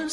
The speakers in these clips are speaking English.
Of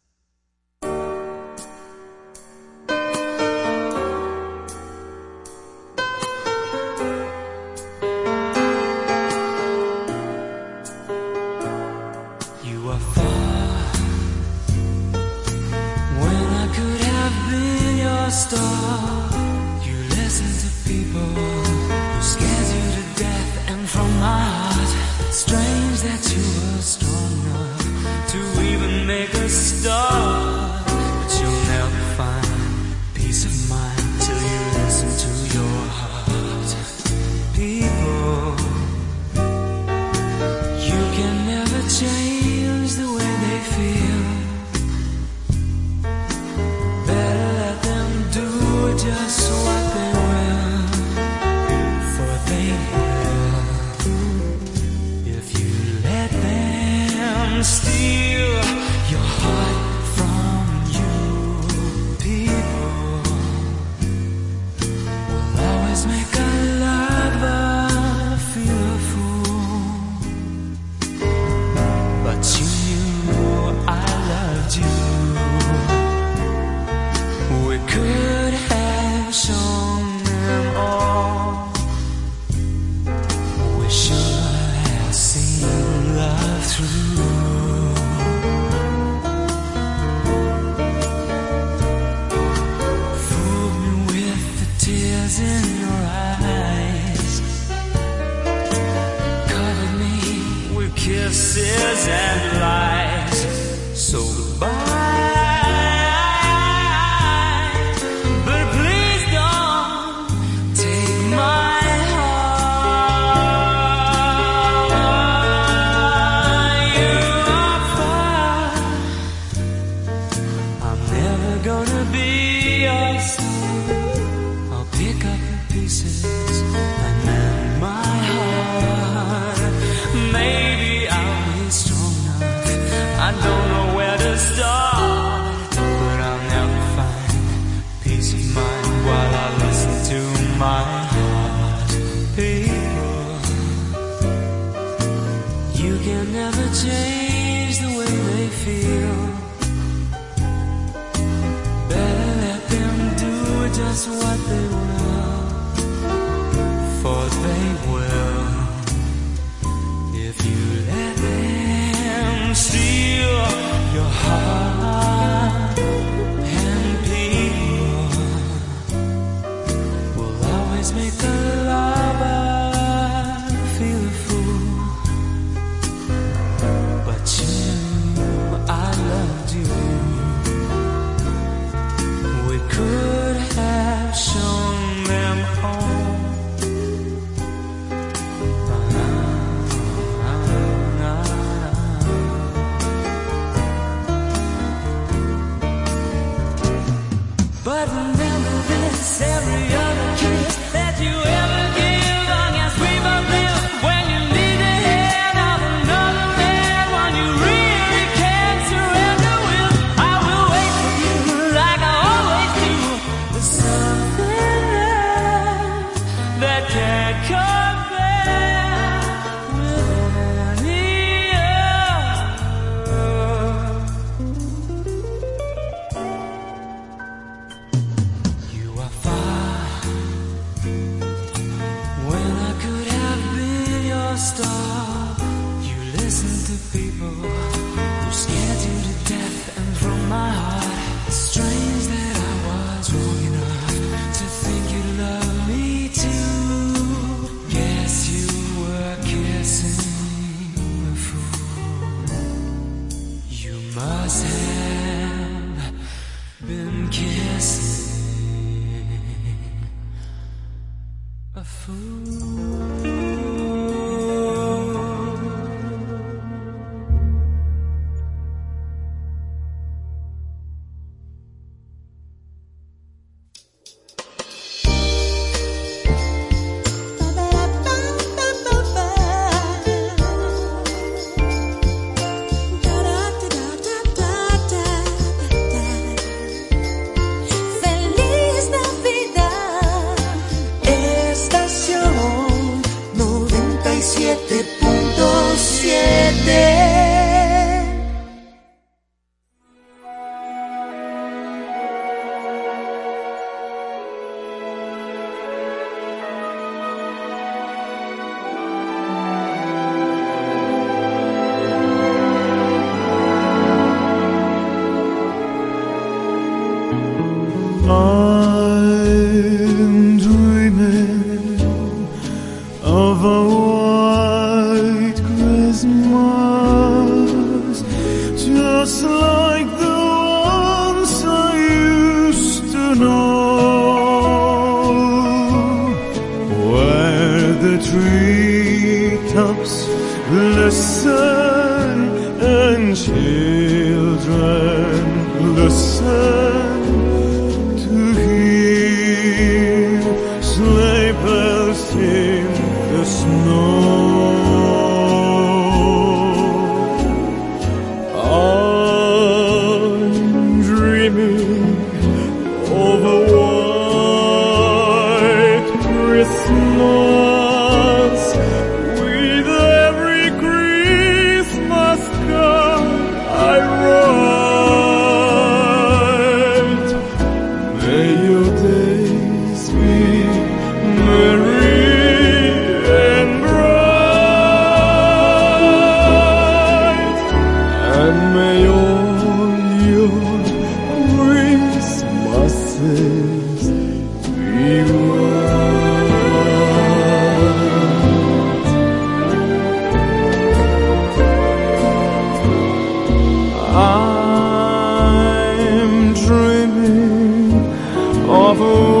louvor.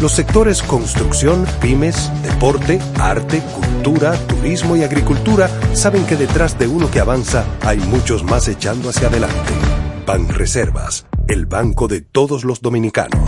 los sectores construcción, pymes, deporte, arte, cultura, turismo y agricultura saben que detrás de uno que avanza hay muchos más echando hacia adelante. Pan Reservas, el banco de todos los dominicanos.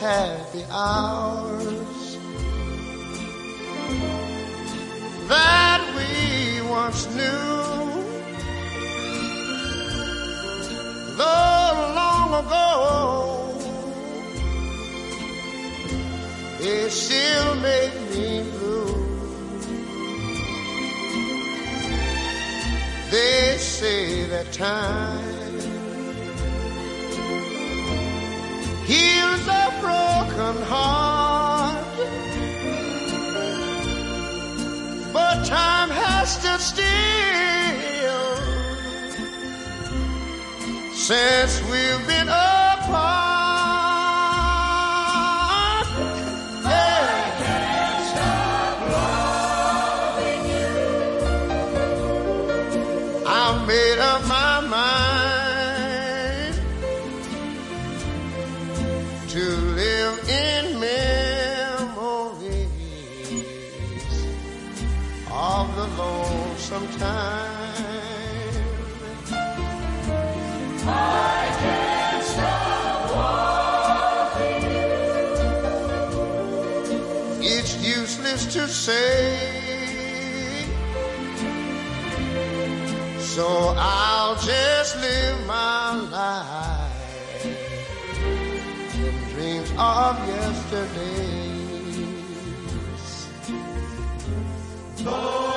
happy hours that we once knew. Though long ago it still make me blue. They say that time heals broken heart, but time has stood still since we've live my life in dreams of yesterdays. Those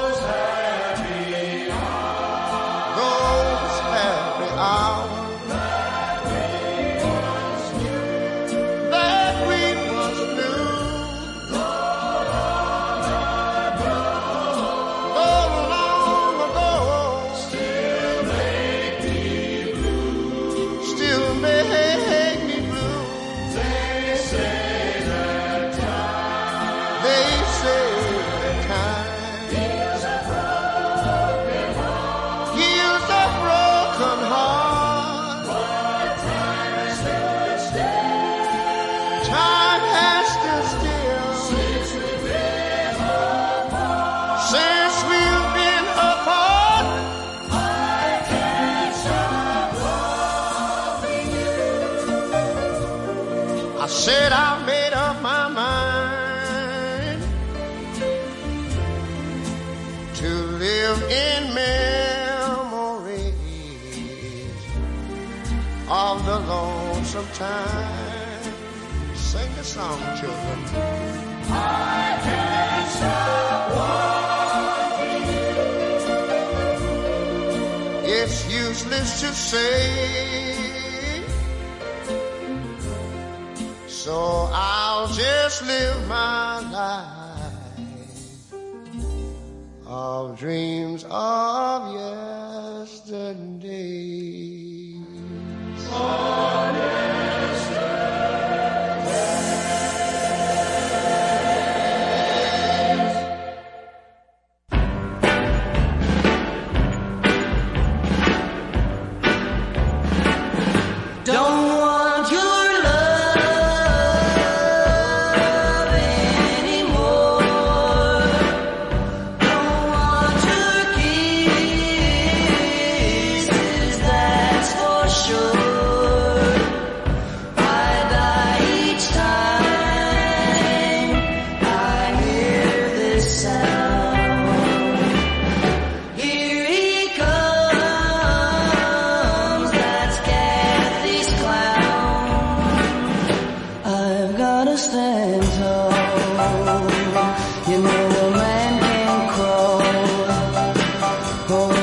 time. Sing a song, children. I can't stop wanting you. It's useless to say. So I'll just live my Oh,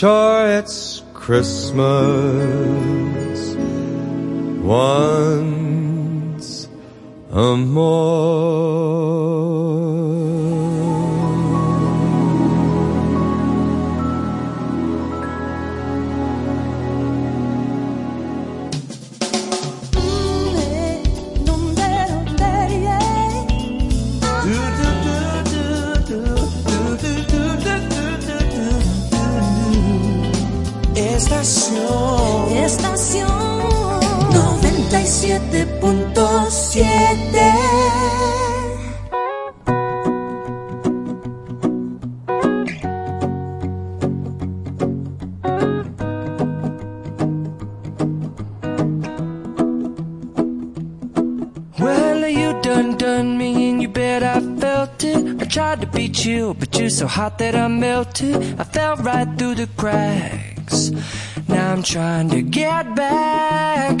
Sure, it's Christmas once a more. 97.7 Well, you done done me and you bet I felt it. I tried to beat you, but you're so hot that I melted. I fell right through the cracks. Now I'm trying to get back.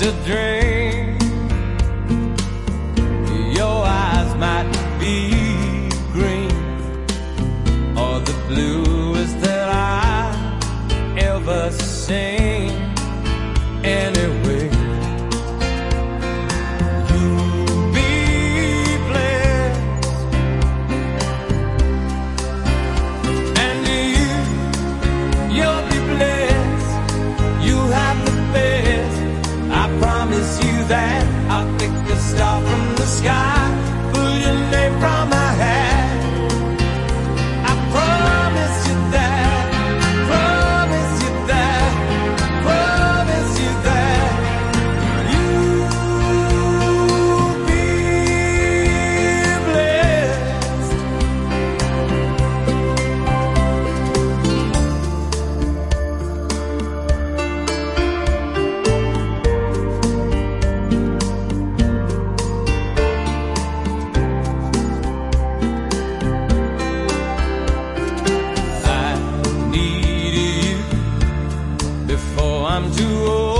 Just a dream. Your eyes might be green or the bluest that I ever seen. Anyway, I'm too old.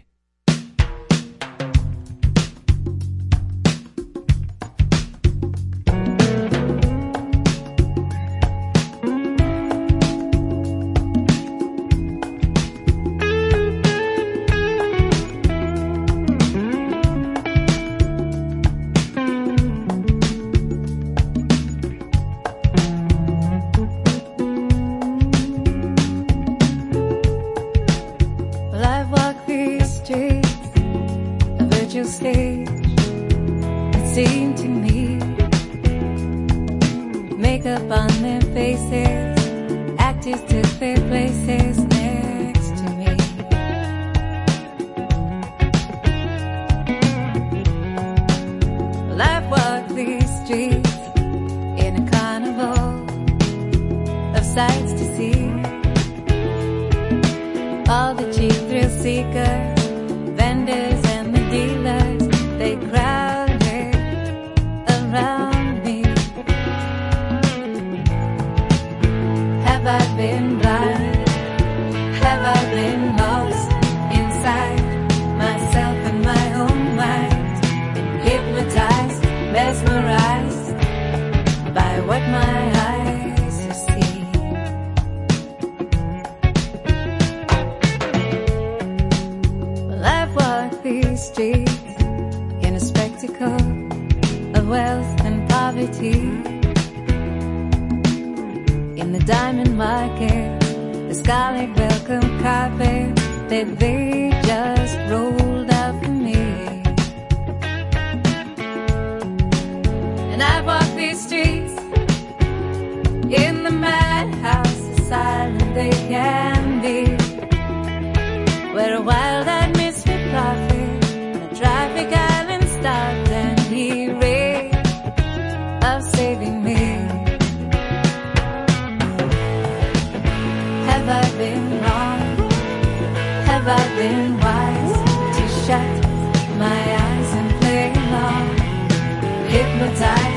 All the cheap thrill seekers, vendors and the dealers, they crowded around me. Have I been blind? Have I been lost inside myself and my own mind? Hypnotized, mesmerized by what my eyes wealth and poverty. In the diamond market, the scarlet welcome carpet that they just rolled out for me. And I've walked these streets in the madhouse, silent they can be where a wild-eyed Have been wise to shut my eyes and play along? Hypnotized,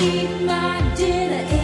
eat my dinner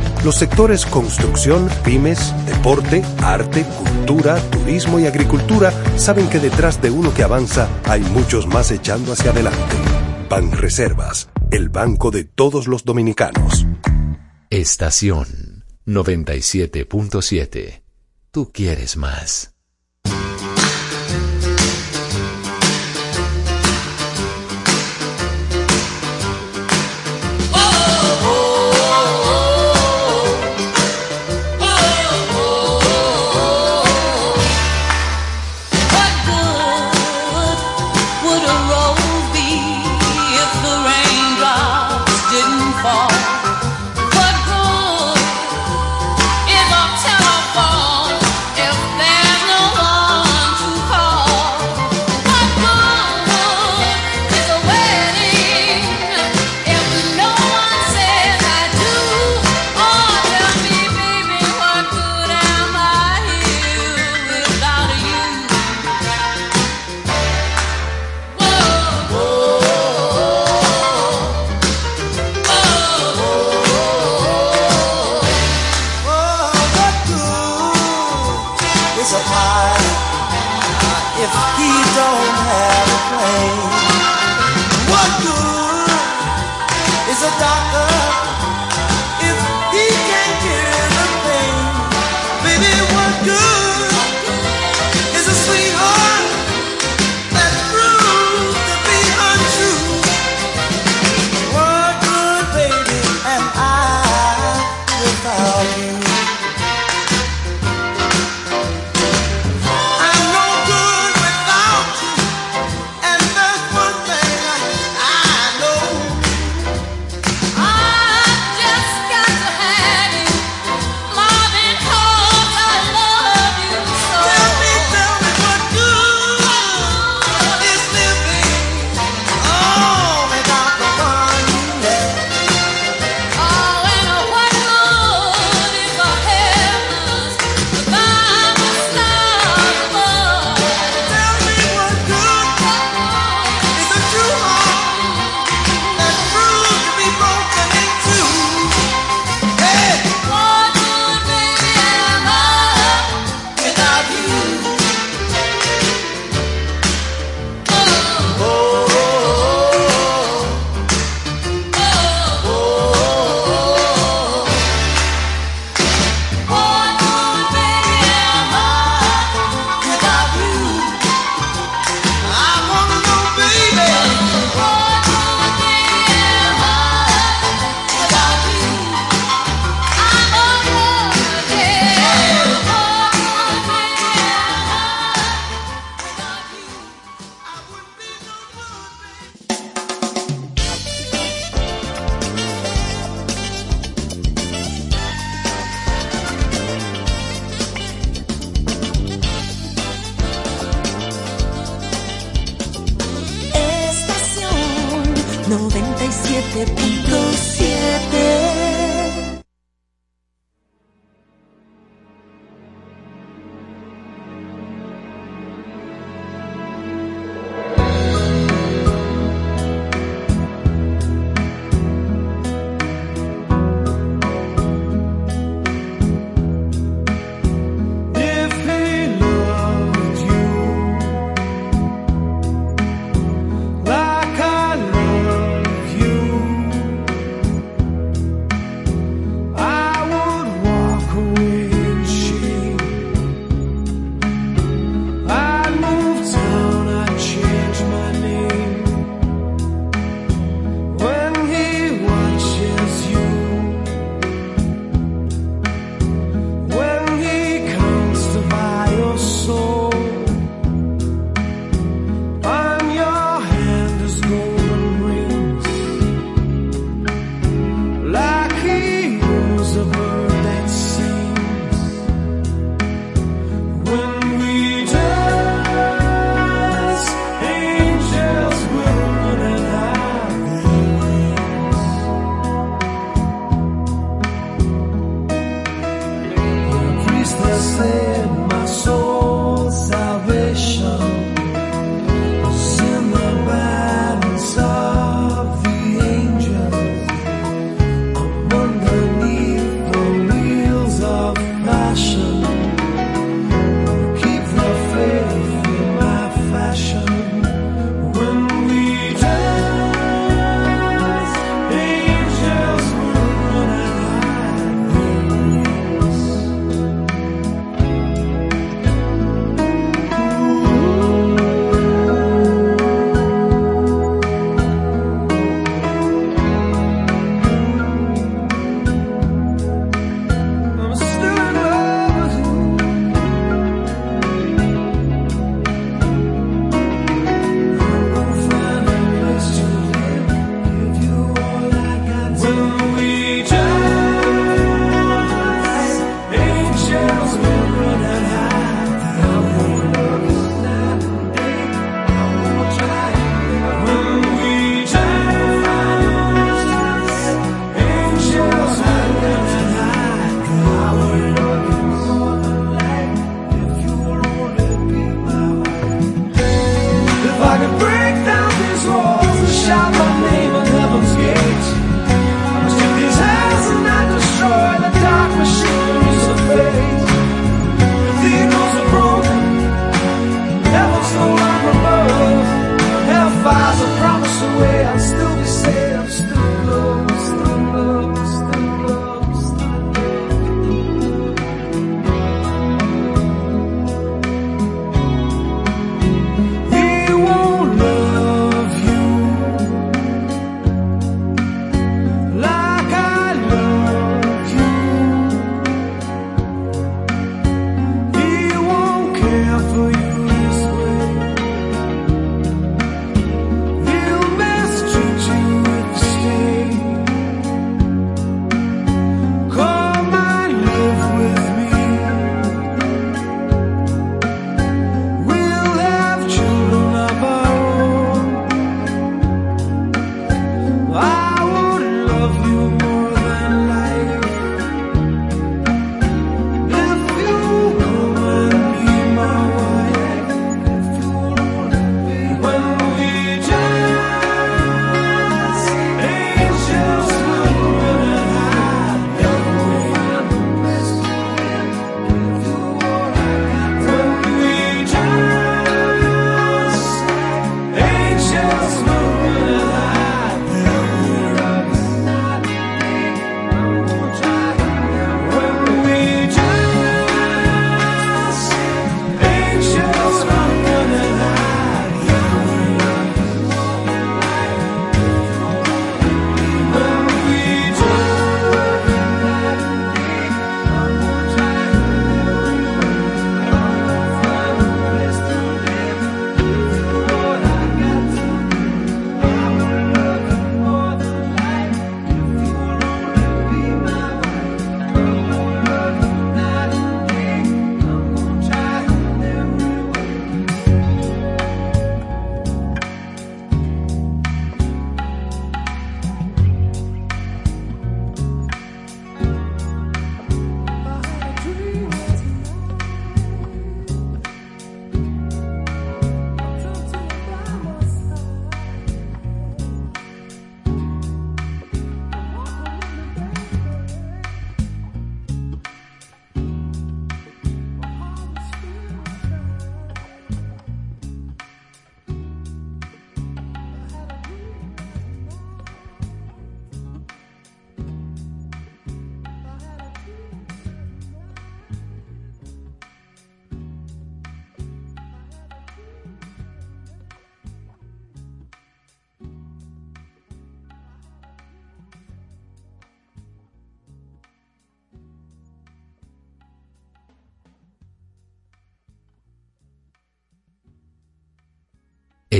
Los sectores construcción, pymes, deporte, arte, cultura, turismo y agricultura saben que detrás de uno que avanza hay muchos más echando hacia adelante. Banreservas, el banco de todos los dominicanos. Estación 97.7. Tú quieres más. 97.7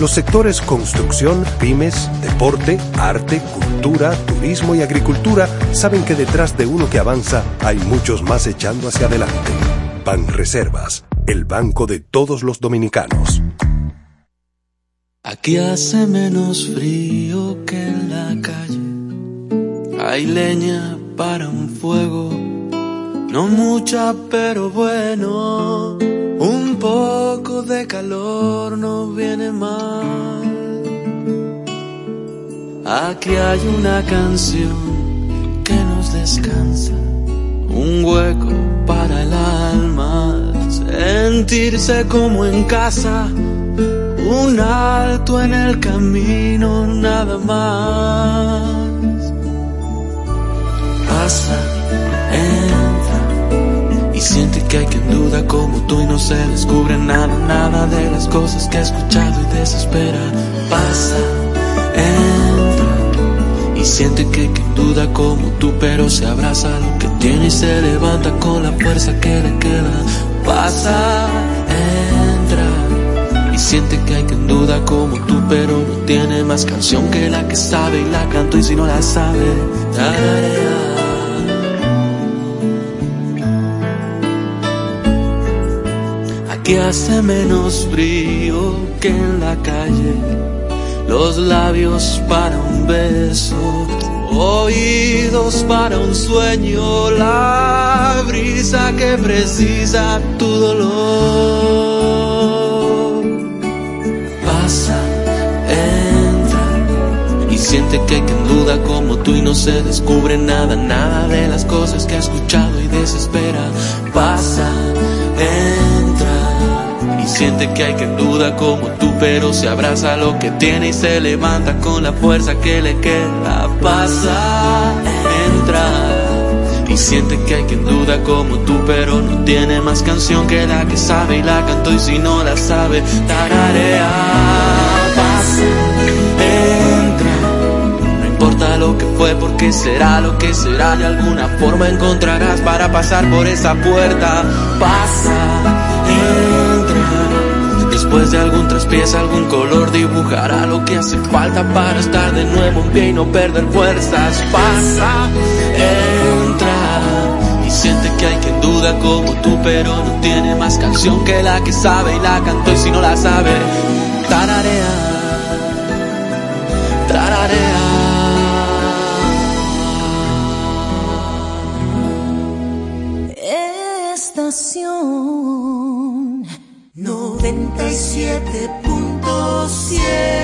Los sectores construcción, pymes, deporte, arte, cultura, turismo y agricultura saben que detrás de uno que avanza hay muchos más echando hacia adelante. Banreservas, el banco de todos los dominicanos. Aquí hace menos frío que en la calle. Hay leña para un fuego, no mucha pero bueno. Un poco de calor no viene mal. Aquí hay una canción que nos descansa, un hueco para el alma, sentirse como en casa, un alto en el camino, nada más. Pasa, siente que hay quien duda como tú y no se descubre nada, nada de las cosas que ha escuchado y desespera. Pasa, entra y siente que hay quien duda como tú, pero se abraza lo que tiene y se levanta con la fuerza que le queda. Pasa, entra y siente que hay quien duda como tú, pero no tiene más canción que la que sabe y la canto y si no la sabe, tararea. Aquí hace menos frío que en la calle, los labios para un beso, oídos para un sueño, la brisa que precisa tu dolor. Pasa, entra y siente que quien duda como tú y no se descubre nada, nada de las cosas que ha escuchado y desespera. Pasa, entra siente que hay quien duda como tú, pero se abraza lo que tiene y se levanta con la fuerza que le queda. Pasa, entra y siente que hay quien duda como tú, pero no tiene más canción que la que sabe y la cantó y si no la sabe, tararea. Pasa, entra. No importa lo que fue, porque será lo que será. De alguna forma encontrarás para pasar por esa puerta. Pasa. Después de algún traspiés, algún color dibujará lo que hace falta para estar de nuevo en pie y no perder fuerzas. Pasa, entra. Y siente que hay quien duda como tú, pero no tiene más canción que la que sabe y la cantó y si no la sabe, tararea. Estación 97.7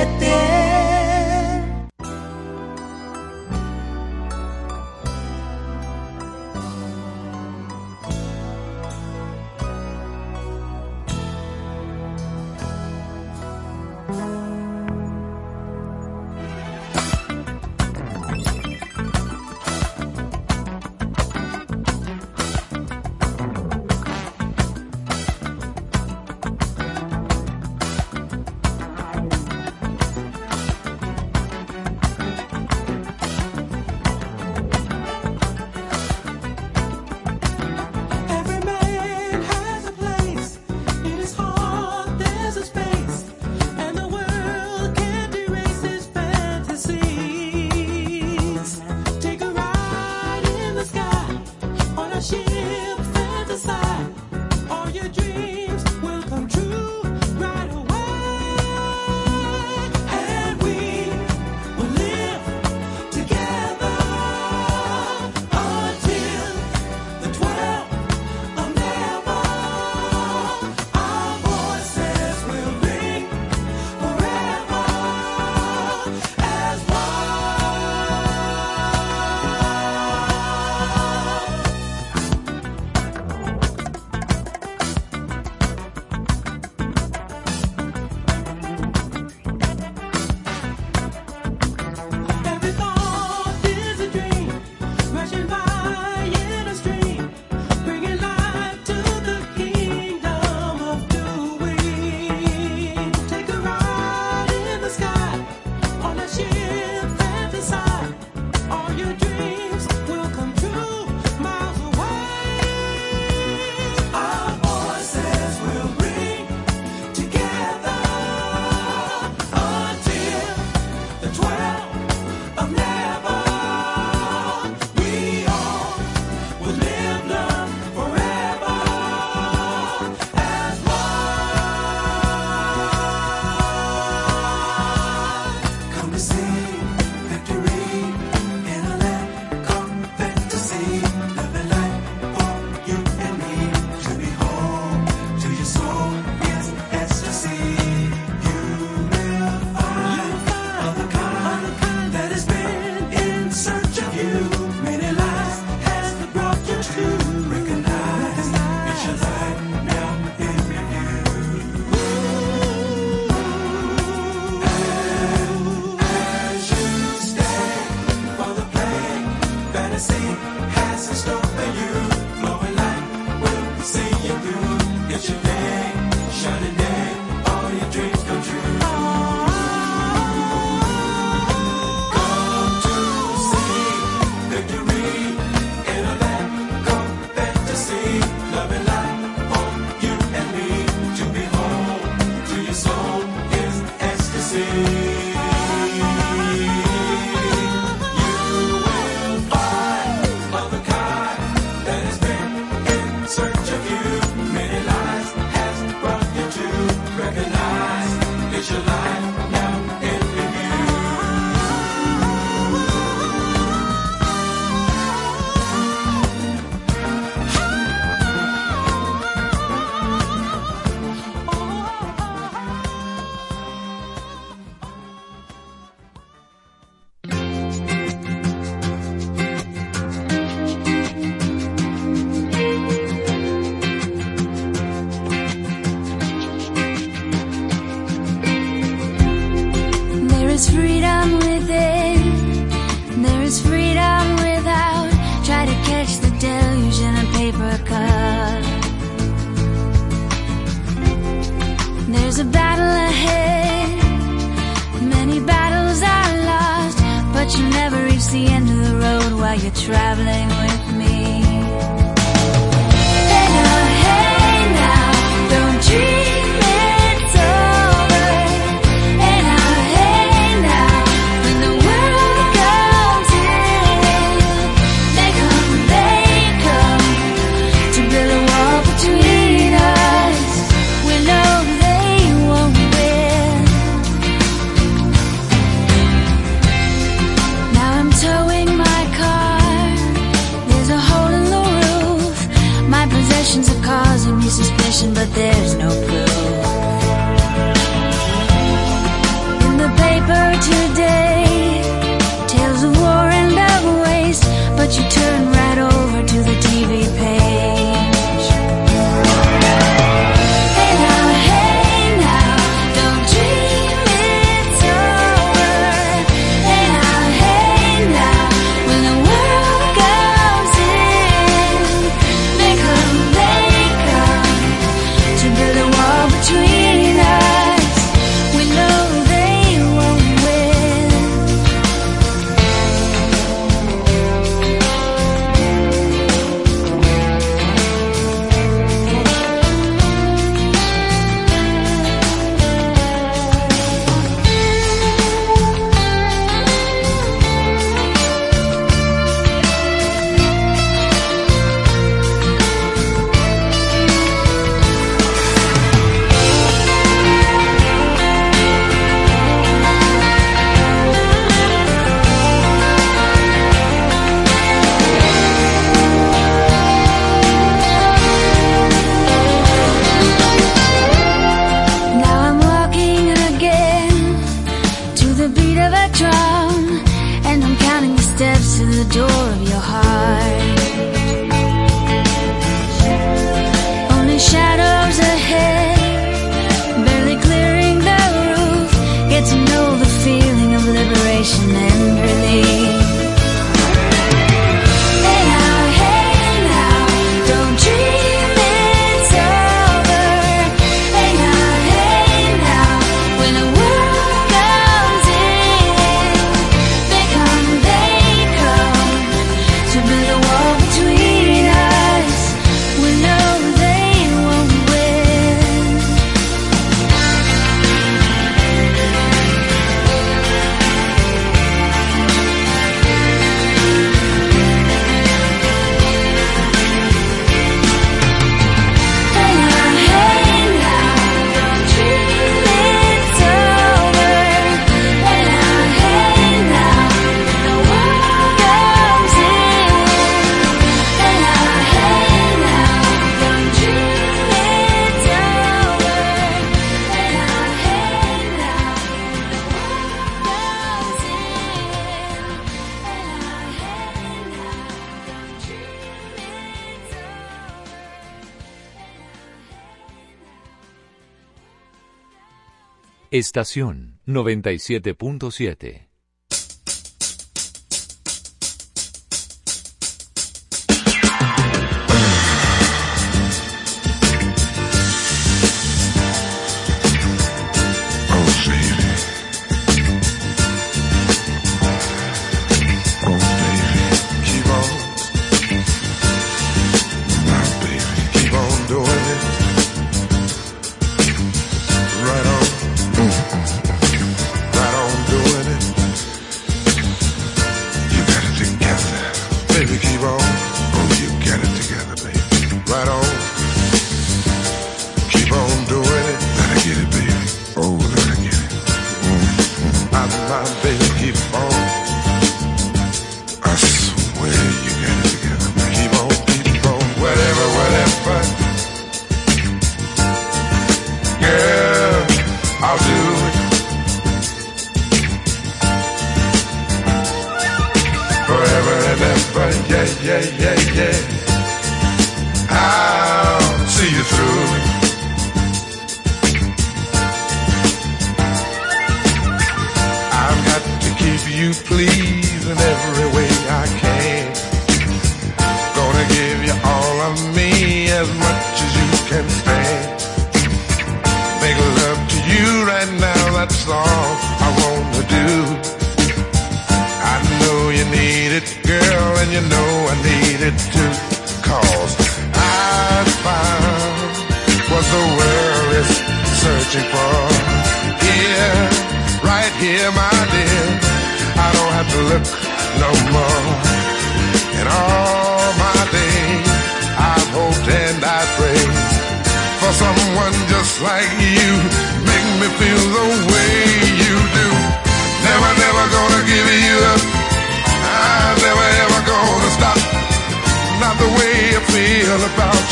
Estación 97.7.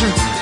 you.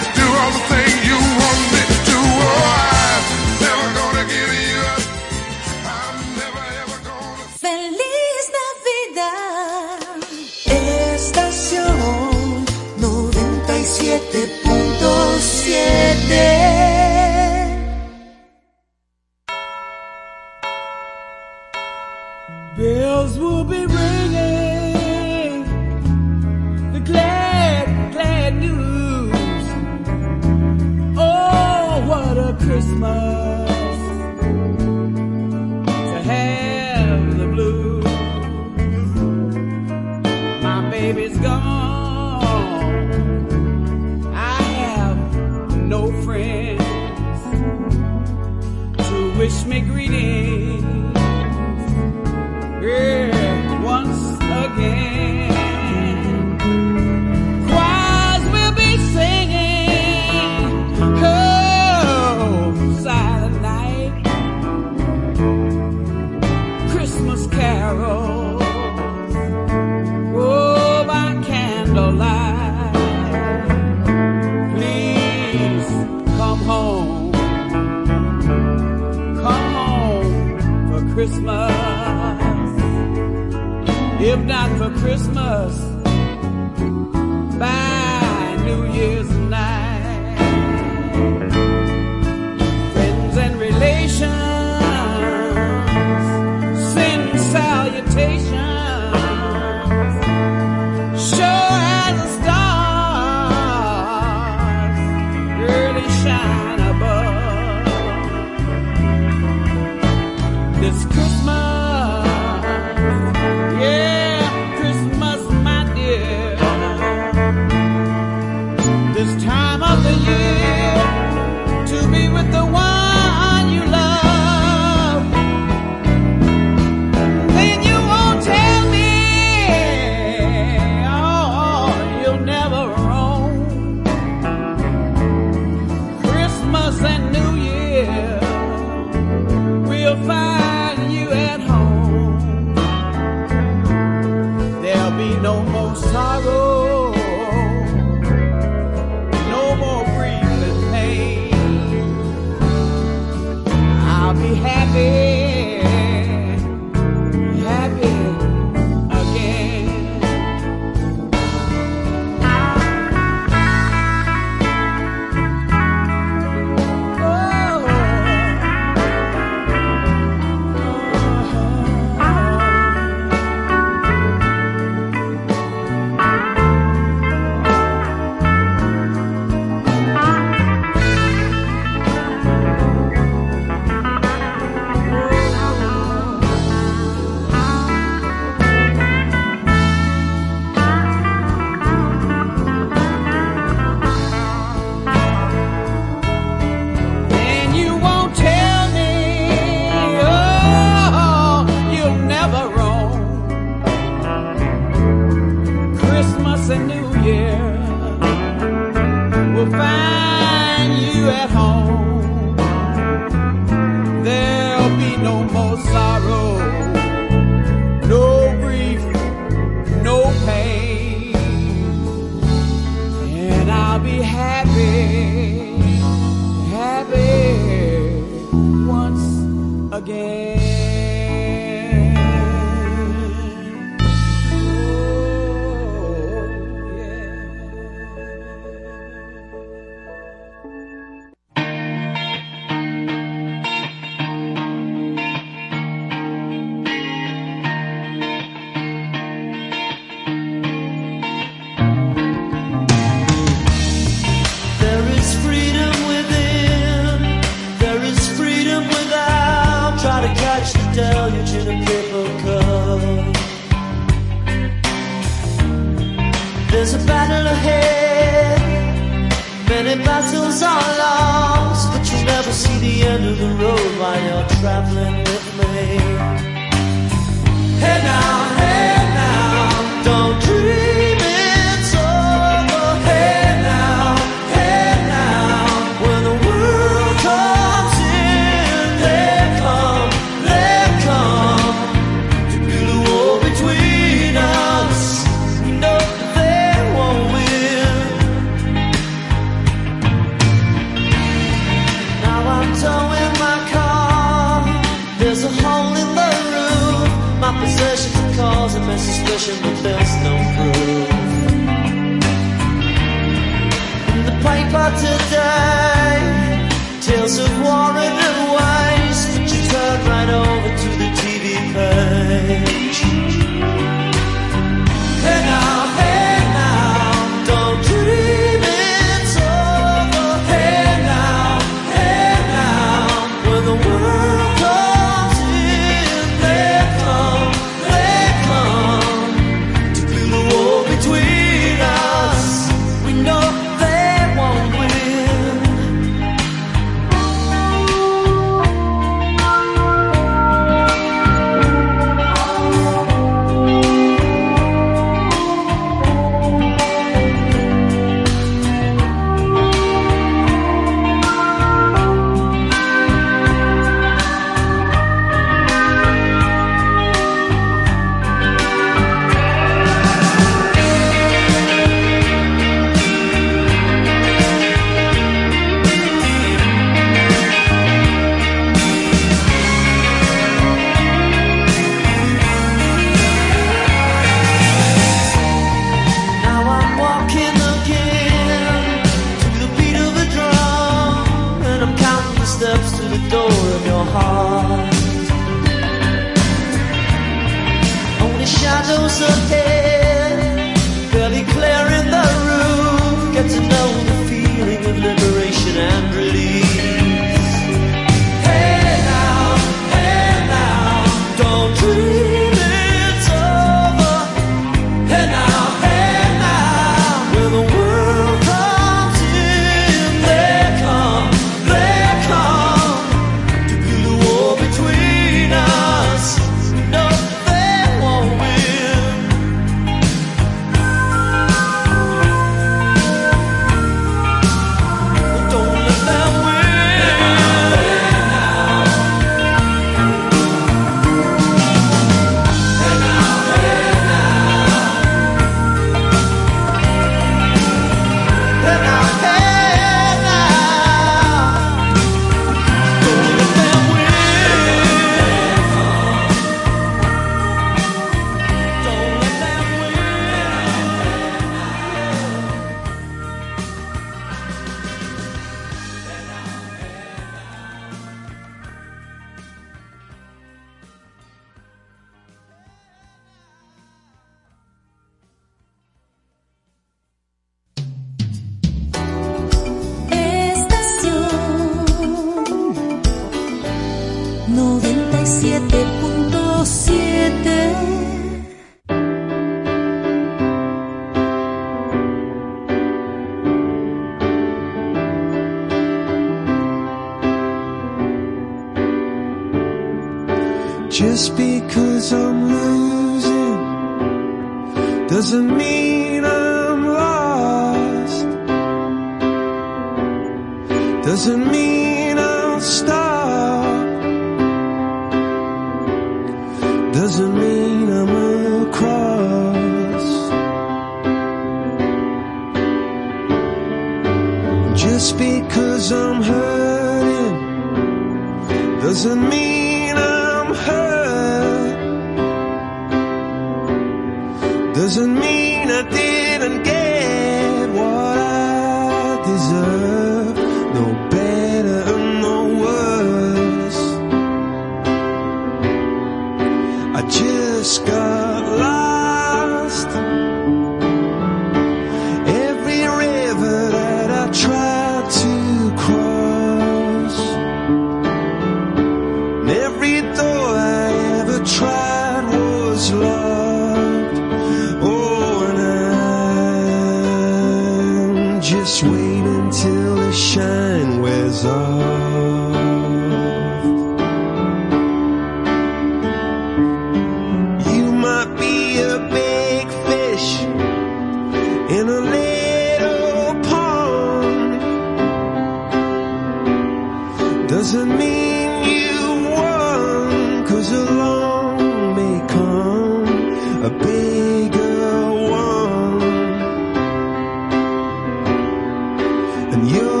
And you'll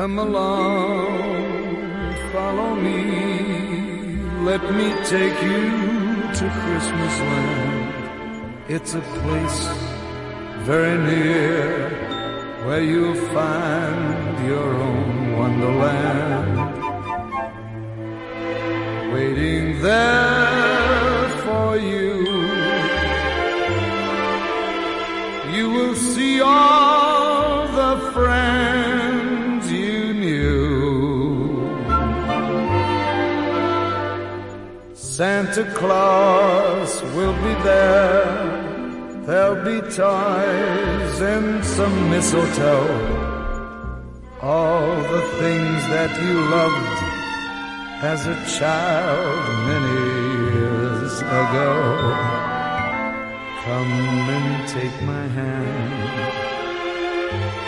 Come along, follow me. Let me take you to Christmas land. It's a place very near where you'll find mistletoe. All the things that you loved as a child many years ago. Come and take my hand.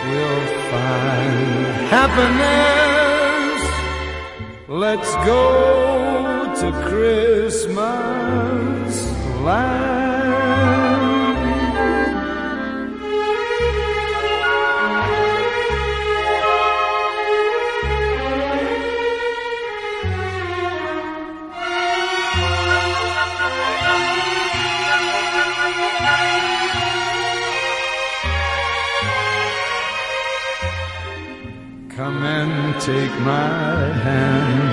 We'll find happiness. Let's go to Christmas land. my hand.